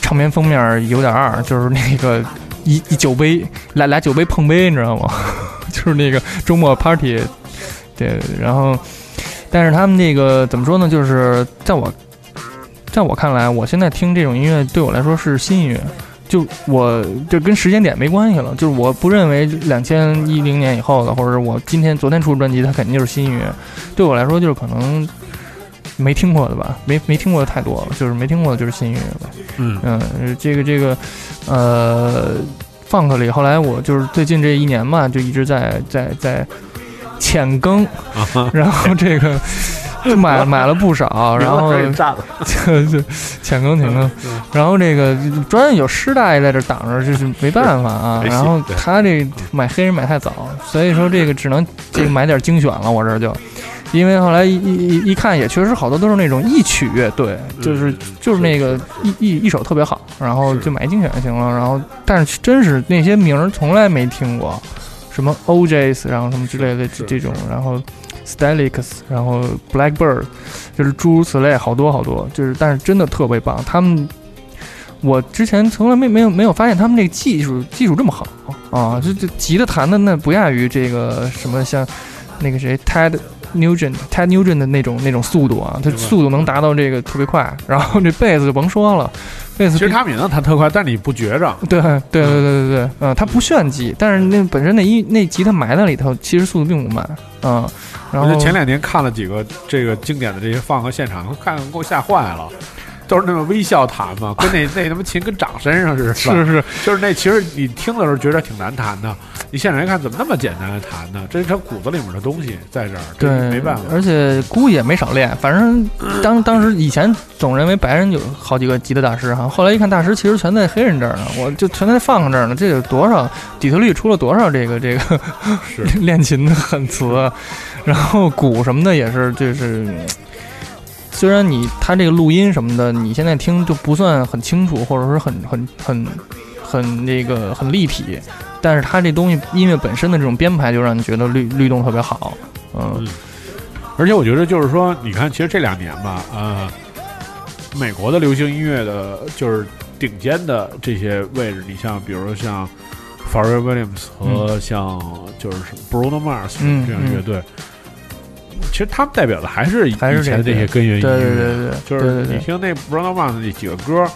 唱片封面有点二，就是那个一 *laughs* 一酒杯俩俩酒杯碰杯，你知道吗？*laughs* 就是那个周末 party，对，然后但是他们那个怎么说呢？就是在我在我看来，我现在听这种音乐对我来说是新音乐。就我就跟时间点没关系了，就是我不认为两千一零年以后的，或者是我今天昨天出的专辑，它肯定就是新音乐。对我来说，就是可能没听过的吧，没没听过的太多了，就是没听过的就是新音乐吧。嗯嗯，这个这个呃，funk 里，后来我就是最近这一年嘛，就一直在在在浅耕，啊哈，然后这个就 *laughs* 买买了不少，*laughs* 然后就 *laughs* 就浅更浅耕，然后这个主要有师大爷在这挡着，就是没办法啊。然后对。他这买黑人买太早，所以说这个只能这个买点精选了，我这儿就。因为后来一一一一看，也确实好多都是那种一曲乐队，就是就是那个一一一首特别好，然后就买精选就行了。然后，但是真是那些名儿从来没听过，什么 OJs，然后什么之类的这这种，然后 Stylix，然后 Blackbird，就是诸如此类，好多好多，就是但是真的特别棒。他们，我之前从来没没有没有发现他们这个技术技术这么好啊！这这吉他弹的那不亚于这个什么像那个谁 Ted Nugent Ted Nugent 的那种那种速度啊，他速度能达到这个特别快。然后这贝斯就甭说了，贝斯其实他们也能弹特快，但你不觉着，对对对对对对，嗯，他不炫技，但是那本身那一那吉他埋在里头，其实速度并不慢，嗯，然后前两年看了几个这个经典的这些放和现场，看给我吓坏了。都是那种微笑弹嘛，跟那那他妈琴跟长身上似的，*laughs* 是是，就是那其实你听的时候觉得挺难弹的，你现场一看怎么那么简单的弹呢？这是他骨子里面的东西在这儿，这对，没办法。而且估计也没少练，反正当当时以前总认为白人有好几个吉他大师哈，后来一看大师其实全在黑人这儿呢，我就全在放这儿呢，这有多少底特律出了多少这个这个是 *laughs* 练琴的狠词，啊然后鼓什么的也是就是。虽然你他这个录音什么的，你现在听就不算很清楚，或者说很很很很那个很立体，但是它这东西音乐本身的这种编排就让你觉得律律动特别好，嗯。而且我觉得就是说，你看，其实这两年吧，呃，美国的流行音乐的，就是顶尖的这些位置，你像比如说像 Pharrell Williams 和像就是什么 Bruno Mars 嗯这样乐队，其实他们代表的还是以还是以前的这些根源音乐，对对对就是对对对。你听那 Bruno Mars 那几个歌。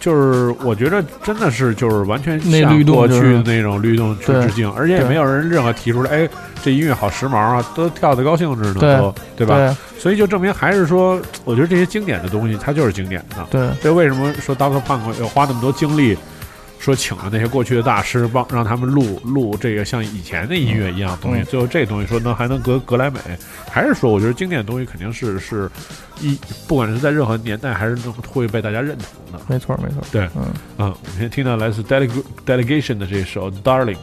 就是我觉得真的是就是完全那向律动就是过去的那种律动去致敬，而且也没有人任何提出来，哎，这音乐好时髦啊，都跳的高兴着呢，对都对吧？对所以就证明还是说，我觉得这些经典的东西它就是经典的。对这为什么说 Doctor Punk 要花那么多精力，说请了那些过去的大师帮让他们录录这个像以前的音乐一样东西，嗯最后这东西说能还能格格莱美，还是说我觉得经典的东西肯定是是一不管是在任何年代还是能会被大家认同的。没错没错，对，嗯。嗯，我们先听到来自 Deleg Delegation 的这首 Darling。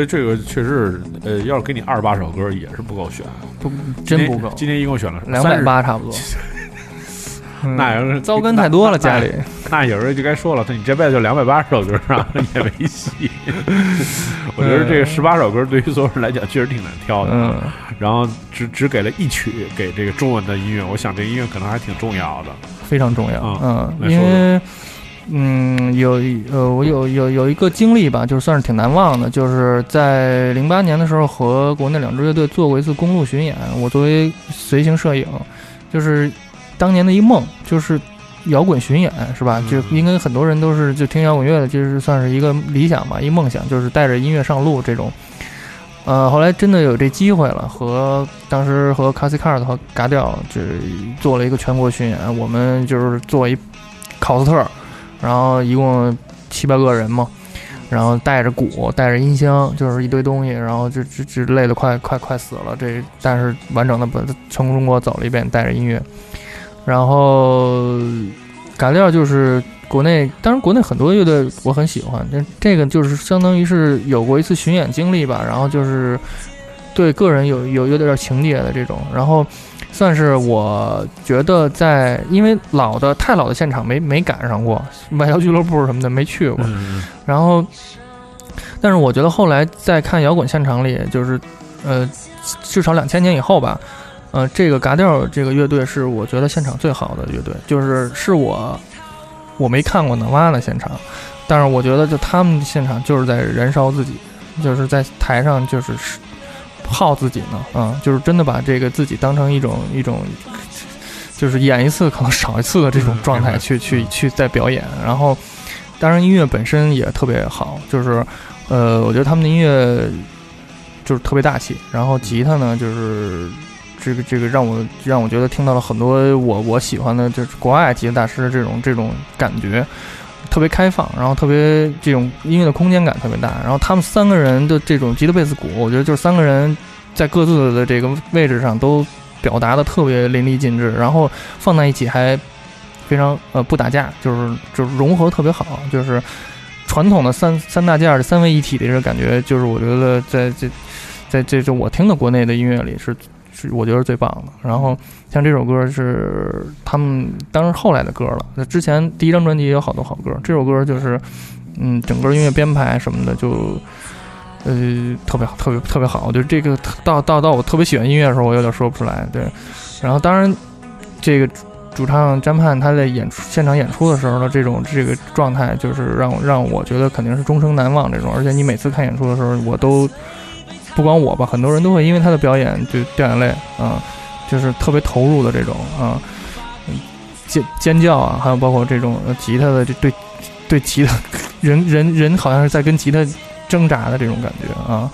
得这个确实，呃，要是给你二十八首歌也是不够选，不真不够，今天一共选了两百八差不多。*laughs* 嗯那也是糟根太多了，家里。那有人就该说了，他你这辈子就两百八十首歌啊，*laughs* 也没戏。*laughs* 我觉得这个十八首歌对于所有人来讲确实挺难挑的。嗯，然后只只给了一曲给这个中文的音乐，我想这音乐可能还挺重要的。非常重要。嗯来嗯，因说说为嗯，有一呃，我有有有一个经历吧，就是算是挺难忘的，就是在零八年的时候和国内两支乐队做过一次公路巡演，我作为随行摄影，就是当年的一梦，就是。摇滚巡演是吧？就应该很多人都是就听摇滚乐的，就是算是一个理想吧，一梦想，就是带着音乐上路这种。呃，后来真的有这机会了，和当时和 c a s i c a r d 和嘎调就是做了一个全国巡演，我们就是做一考斯特，然后一共七八个人嘛，然后带着鼓，带着音箱，就是一堆东西，然后就就就累得快快快死了。这但是完整的把全中国走了一遍，带着音乐，然后嘎调就是国内，当然国内很多乐队我很喜欢，但这个就是相当于是有过一次巡演经历吧，然后就是对个人有有有点情节的这种，然后算是我觉得在因为老的太老的现场没没赶上过，外交俱乐部什么的没去过，嗯，然后，但是我觉得后来在看摇滚现场里，就是呃，至少两千年以后吧，呃，这个嘎调这个乐队是我觉得现场最好的乐队，就是是我我没看过 Nirvana 的现场，但是我觉得就他们现场就是在燃烧自己，就是在台上就是耗自己呢，嗯，就是真的把这个自己当成一种一种。就是演一次可能少一次的这种状态去去去在表演，然后当然音乐本身也特别好，就是呃，我觉得他们的音乐就是特别大气，然后吉他呢就是这个这个让我让我觉得听到了很多我我喜欢的，就是国外吉他大师的这种这种感觉。特别开放，然后特别这种音乐的空间感特别大，然后他们三个人的这种吉他、贝斯、鼓，我觉得就是三个人在各自的这个位置上都表达的特别淋漓尽致，然后放在一起还非常呃不打架，就是就是融合特别好，就是传统的三三大件儿、三位一体的这个感觉，就是我觉得在这在这这我听的国内的音乐里是是我觉得最棒的。然后像这首歌是他们当时后来的歌了，那之前第一张专辑也有好多好歌，这首歌就是嗯整个音乐编排什么的就。呃，特别好，特别特别好。我觉得这个到到到我特别喜欢音乐的时候，我有点说不出来。对，然后当然，这个主唱詹盼他在演出现场演出的时候的这种这个状态，就是让我让我觉得肯定是终生难忘这种。而且你每次看演出的时候，我都不光我吧，很多人都会因为他的表演就掉眼泪啊，就是特别投入的这种啊，尖尖叫啊，还有包括这种吉他的这对对吉他人人人好像是在跟吉他。挣扎的这种感觉啊，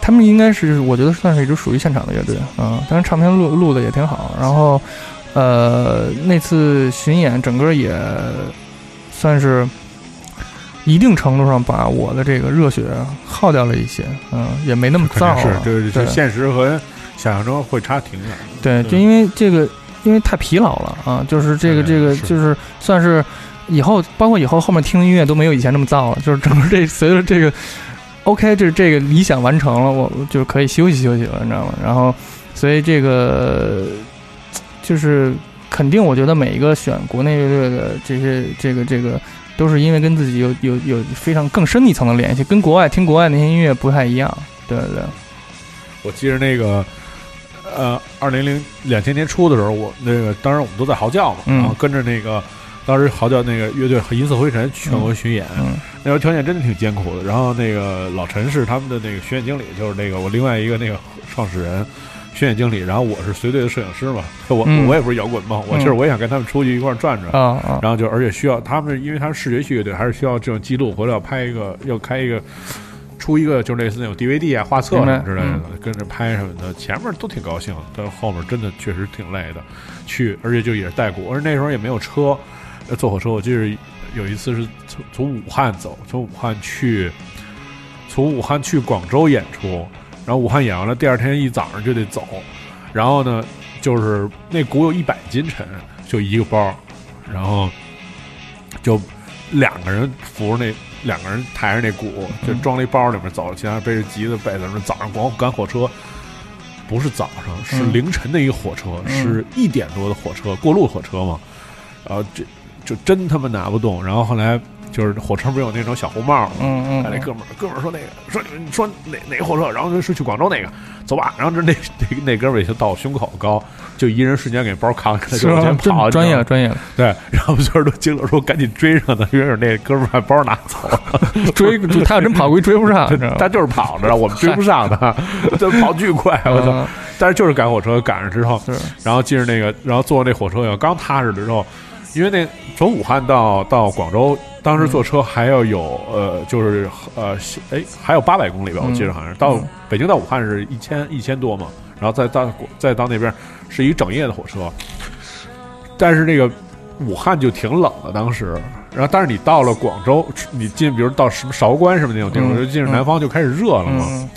他们应该是我觉得算是一支属于现场的乐队啊，当然唱片录录的也挺好。然后，呃，那次巡演整个也算是一定程度上把我的这个热血耗掉了一些，嗯，也没那么燥是，对，对，现实和想象中会差挺远。对，就因为这个，因为太疲劳了啊，就是这个这个就是算是。以后包括以后后面听音乐都没有以前那么燥了，*laughs* 就是整个这随着这个，OK，这这个理想完成了，我就可以休息休息了，你知道吗？然后，所以这个就是肯定，我觉得每一个选国内乐队的这些这个这个，都是因为跟自己有有有非常更深一层的联系，跟国外听国外那些音乐不太一样。对对对，我记得那个呃，二零零两千年初的时候，我那个当时我们都在嚎叫嘛，然后跟着那个。当时嚎叫那个乐队银色灰尘全国巡演，那时候条件真的挺艰苦的。然后那个老陈是他们的那个巡演经理，就是那个我另外一个那个创始人巡演经理。然后我是随队的摄影师嘛，*laughs* 我我也不是摇滚嘛，我其实我也想跟他们出去一块转转。然后就而且需要他们，因为他是视觉系乐队，还是需要这种记录，回来要拍一个，要开一个出一个，就类似那种 DVD 啊、画册什么之类的，跟着拍什么的。前面都挺高兴，但后面真的确实挺累的。去，而且就也是带鼓，而那时候也没有车。坐火车，我记得有一次是从从武汉走，从武汉去，从武汉去广州演出，然后武汉演完了，第二天一早上就得走，然后呢，就是那鼓有一百斤沉，就一个包，然后就两个人扶着那两个人抬着那鼓，就装了一包里面走，其他人背着吉他背着，早上光赶火车，不是早上，是凌晨的一个火车，是一点多的火车，过路火车嘛，然后这。就真他妈拿不动，然后后来就是火车不是有那种小红帽吗？嗯嗯，那哥们儿哥们儿说那个说你说哪哪个火车，然后就是去广州那个，走吧。然后这那那那哥们儿也就到胸口高，就一人瞬间给包扛起来就往前跑，专业了专业了。对，然后所有人都惊了，说赶紧追上他，因为那哥们儿把包拿走了，*laughs* *laughs* 追他要真跑估计追不上，他就是跑着，我们追不上他，就跑巨快，我操！但是就是赶火车赶上之后，然后进着那个，然后坐那火车以后刚踏实的时候。因为那从武汉到到广州，当时坐车还要有呃，就是呃，哎，还有八百公里吧，我记得好像是。到北京到武汉是一千一千多嘛，然后再到再到那边是一整夜的火车，但是那个武汉就挺冷的当时，然后但是你到了广州，你进比如到什么韶关什么那种地方，就进入南方就开始热了嘛。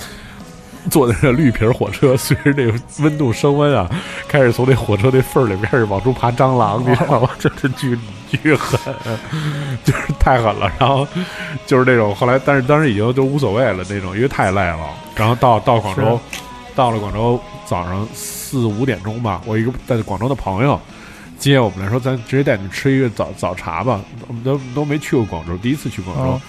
坐在这绿皮火车，随着这个温度升温啊，开始从那火车那缝儿里开始往出爬蟑螂，你知道吗？这是巨巨狠，就是太狠了。然后就是那种后来，但是当时已经就无所谓了那种，因为太累了。然后到到广州，到了广州早上四五点钟吧，我一个在广州的朋友接我们来说，咱直接带你吃一个早早茶吧。我们都都没去过广州，第一次去广州。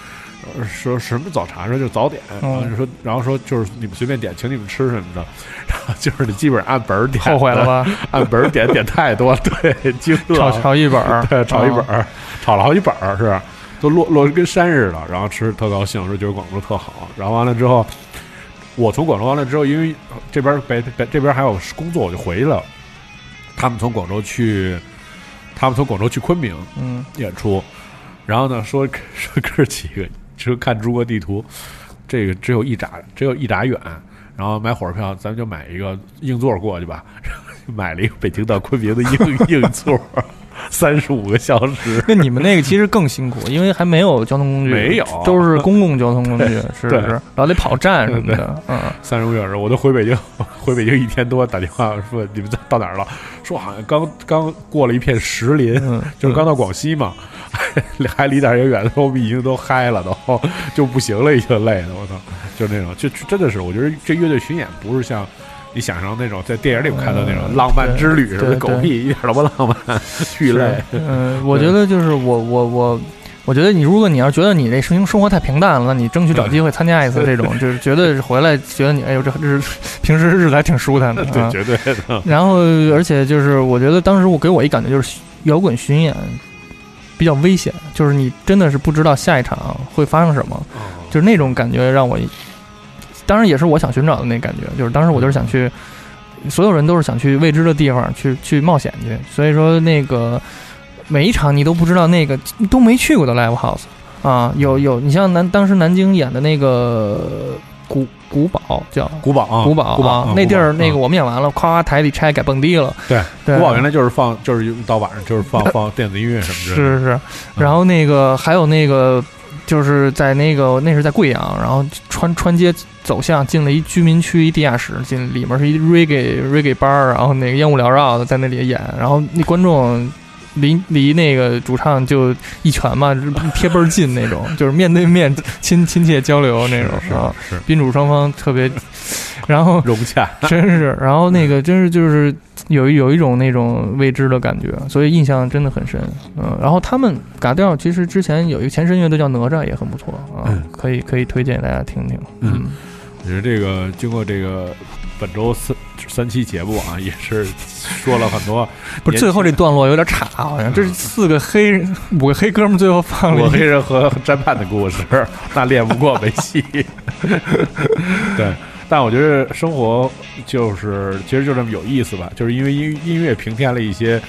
说什么早茶说就早点，然后就说，然后说就是你们随便点，请你们吃什么的，然后就是你基本上按本儿点。后悔了吧？按本儿点点太多，对，惊了。炒炒一本儿，对，炒一本儿，炒了好几本儿，是都落落跟山似的。然后吃特高兴，说觉得广州特好。然后完了之后，我从广州完了之后，因为这边北北这边还有工作，我就回去了。他们从广州去，他们从广州去昆明，嗯，演出。然后呢，说 *laughs* 说哥几个。就看中国地图，这个只有一眨，只有一眨远。然后买火车票，咱们就买一个硬座过去吧。买了一个北京到昆明的硬 *laughs* 硬座，*laughs* 三十五个小时。*laughs* 那你们那个其实更辛苦，因为还没有交通工具，没有。都是公共交通工具，*laughs* 是不是，然后得跑站什么的，嗯，三十五小时，我都回北京，回北京一天多，打电话说你们在到哪儿了？说好像刚刚过了一片石林，嗯就是刚到广西嘛，还离点儿也远，我们已经都嗨了，都就不行了，已经累的，我操，就那种，就就真的是，我觉得这乐队巡演不是像。你想象那种在电影里面看到那种嗯浪漫之旅什么狗屁，一点都不浪漫，*laughs* 巨累。嗯，我觉得就是我我我。我觉得你，如果你要觉得你这生生活太平淡了，那你争取找机会参加一次这种，就是觉得回来觉得你哎呦这日 *laughs* 平时日子还挺舒坦的，对，啊绝对的。然后，而且就是我觉得当时我给我一感觉就是摇滚巡演比较危险，就是你真的是不知道下一场会发生什么，就是那种感觉让我，当然也是我想寻找的那感觉，就是当时我就是想去，所有人都是想去未知的地方去去冒险去，所以说那个每一场你都不知道那个都没去过的 live house 啊，有有你像南当时南京演的那个古古堡叫古堡啊，古堡古堡那地儿那个我们演完了，夸夸台里拆改蹦迪了。对，对。古堡原来就是放，就是到晚上就是放放电子音乐什么之类的。是是是，然后那个还有那个就是在那个那是在贵阳，然后穿穿街走巷进了一居民区一地下室，进里面是一 reggae reggae 班儿，然后那个烟雾缭绕的在那里演，然后那观众。离离那个主唱就一拳嘛，贴倍儿近那种，*laughs* 就是面对面亲亲切交流那种是啊。宾主双方特别，*laughs* 然后融洽，*laughs* 真是，然后那个真是就是有有一种那种未知的感觉，所以印象真的很深。嗯，然后他们嘎调其实之前有一个前身乐队叫哪吒，也很不错啊，嗯可以可以推荐给大家听听。嗯，我觉得这个经过这个本周三三期节目啊，*laughs* 也是说了很多。不是最后这段落有点岔，好像这是四个黑人五个黑哥们最后放我黑人和詹盼的故事，那练不过没戏。对，但我觉得生活就是其实就这么有意思吧，就是因为音音乐平添了一些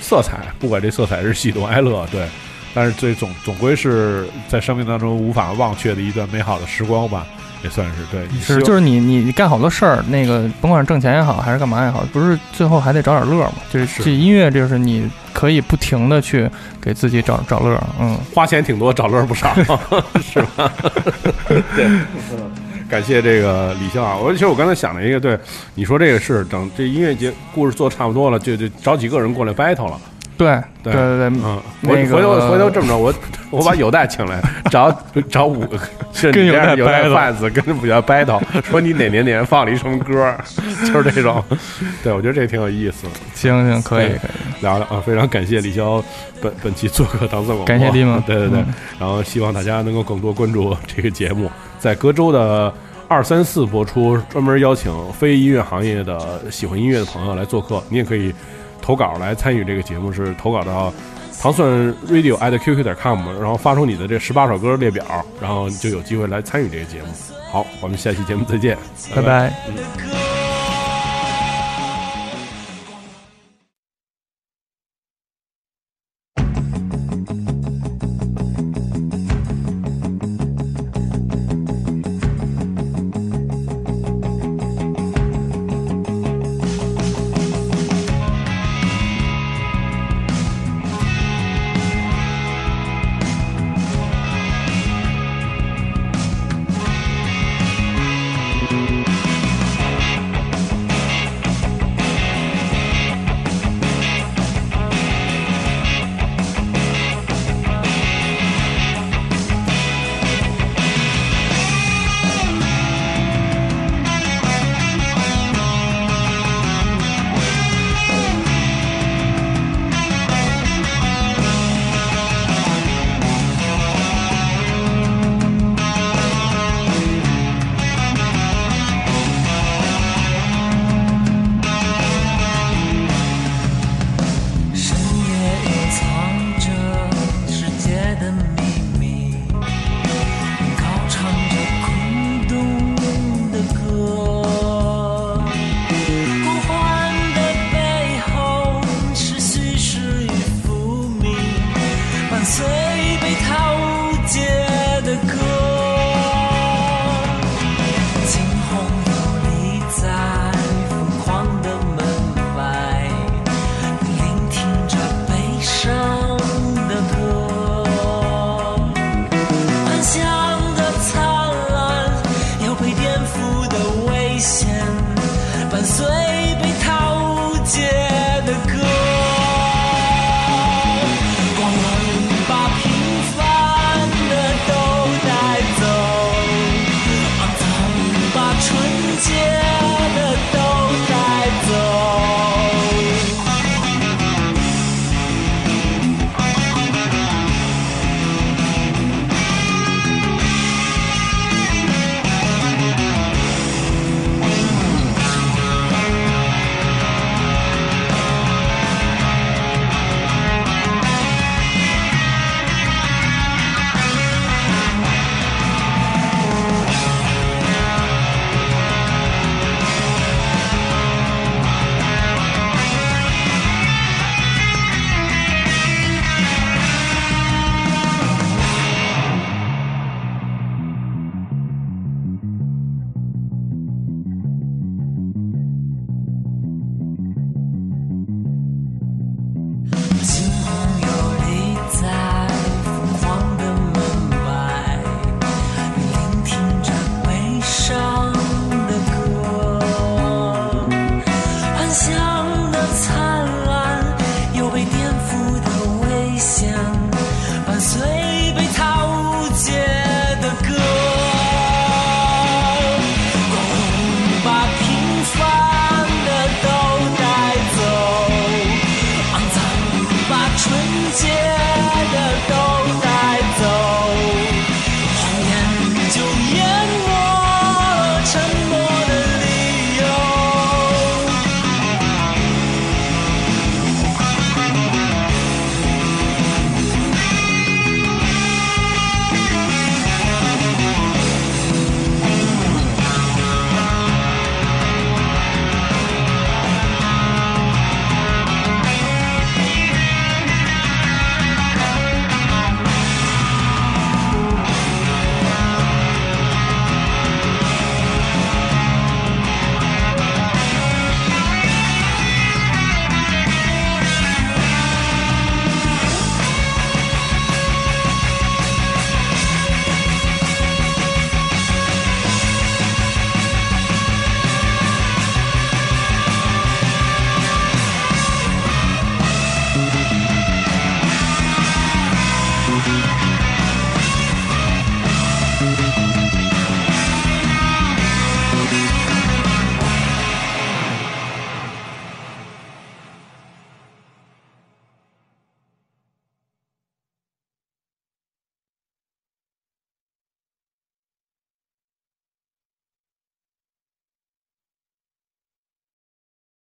色彩，不管这色彩是喜怒哀乐，对，但是最总总归是在生命当中无法忘却的一段美好的时光吧，也算是对。是，就是你你你干好多事儿，那个甭管是挣钱也好，还是干嘛也好，不是最后还得找点乐嘛？就是是这音乐，就是你可以不停的去给自己找找乐，嗯。花钱挺多，找乐不少，*laughs* 是吧？*laughs* 对，感谢这个李潇啊！我其实我刚才想了一个，对你说这个是等这音乐节故事做差不多了，就就找几个人过来 battle 了。对对对对，嗯，我那个回头回头这么着，我我把有代请来，*laughs* 找找五个是跟有代有代贩子跟不要 battle，说你哪年哪年放了一什么歌，*laughs* 就是这种。对，我觉得这挺有意思。行行，可以可以。聊聊啊，非常感谢李潇本本期做客唐僧广播，感谢弟们对对对，嗯然后希望大家能够更多关注这个节目，在隔周的二三四播出，专门邀请非音乐行业的喜欢音乐的朋友来做客，你也可以投稿来参与这个节目，是投稿到糖蒜 radio at qq 点 com，然后发出你的这十八首歌列表，然后你就有机会来参与这个节目。好，我们下期节目再见，拜拜。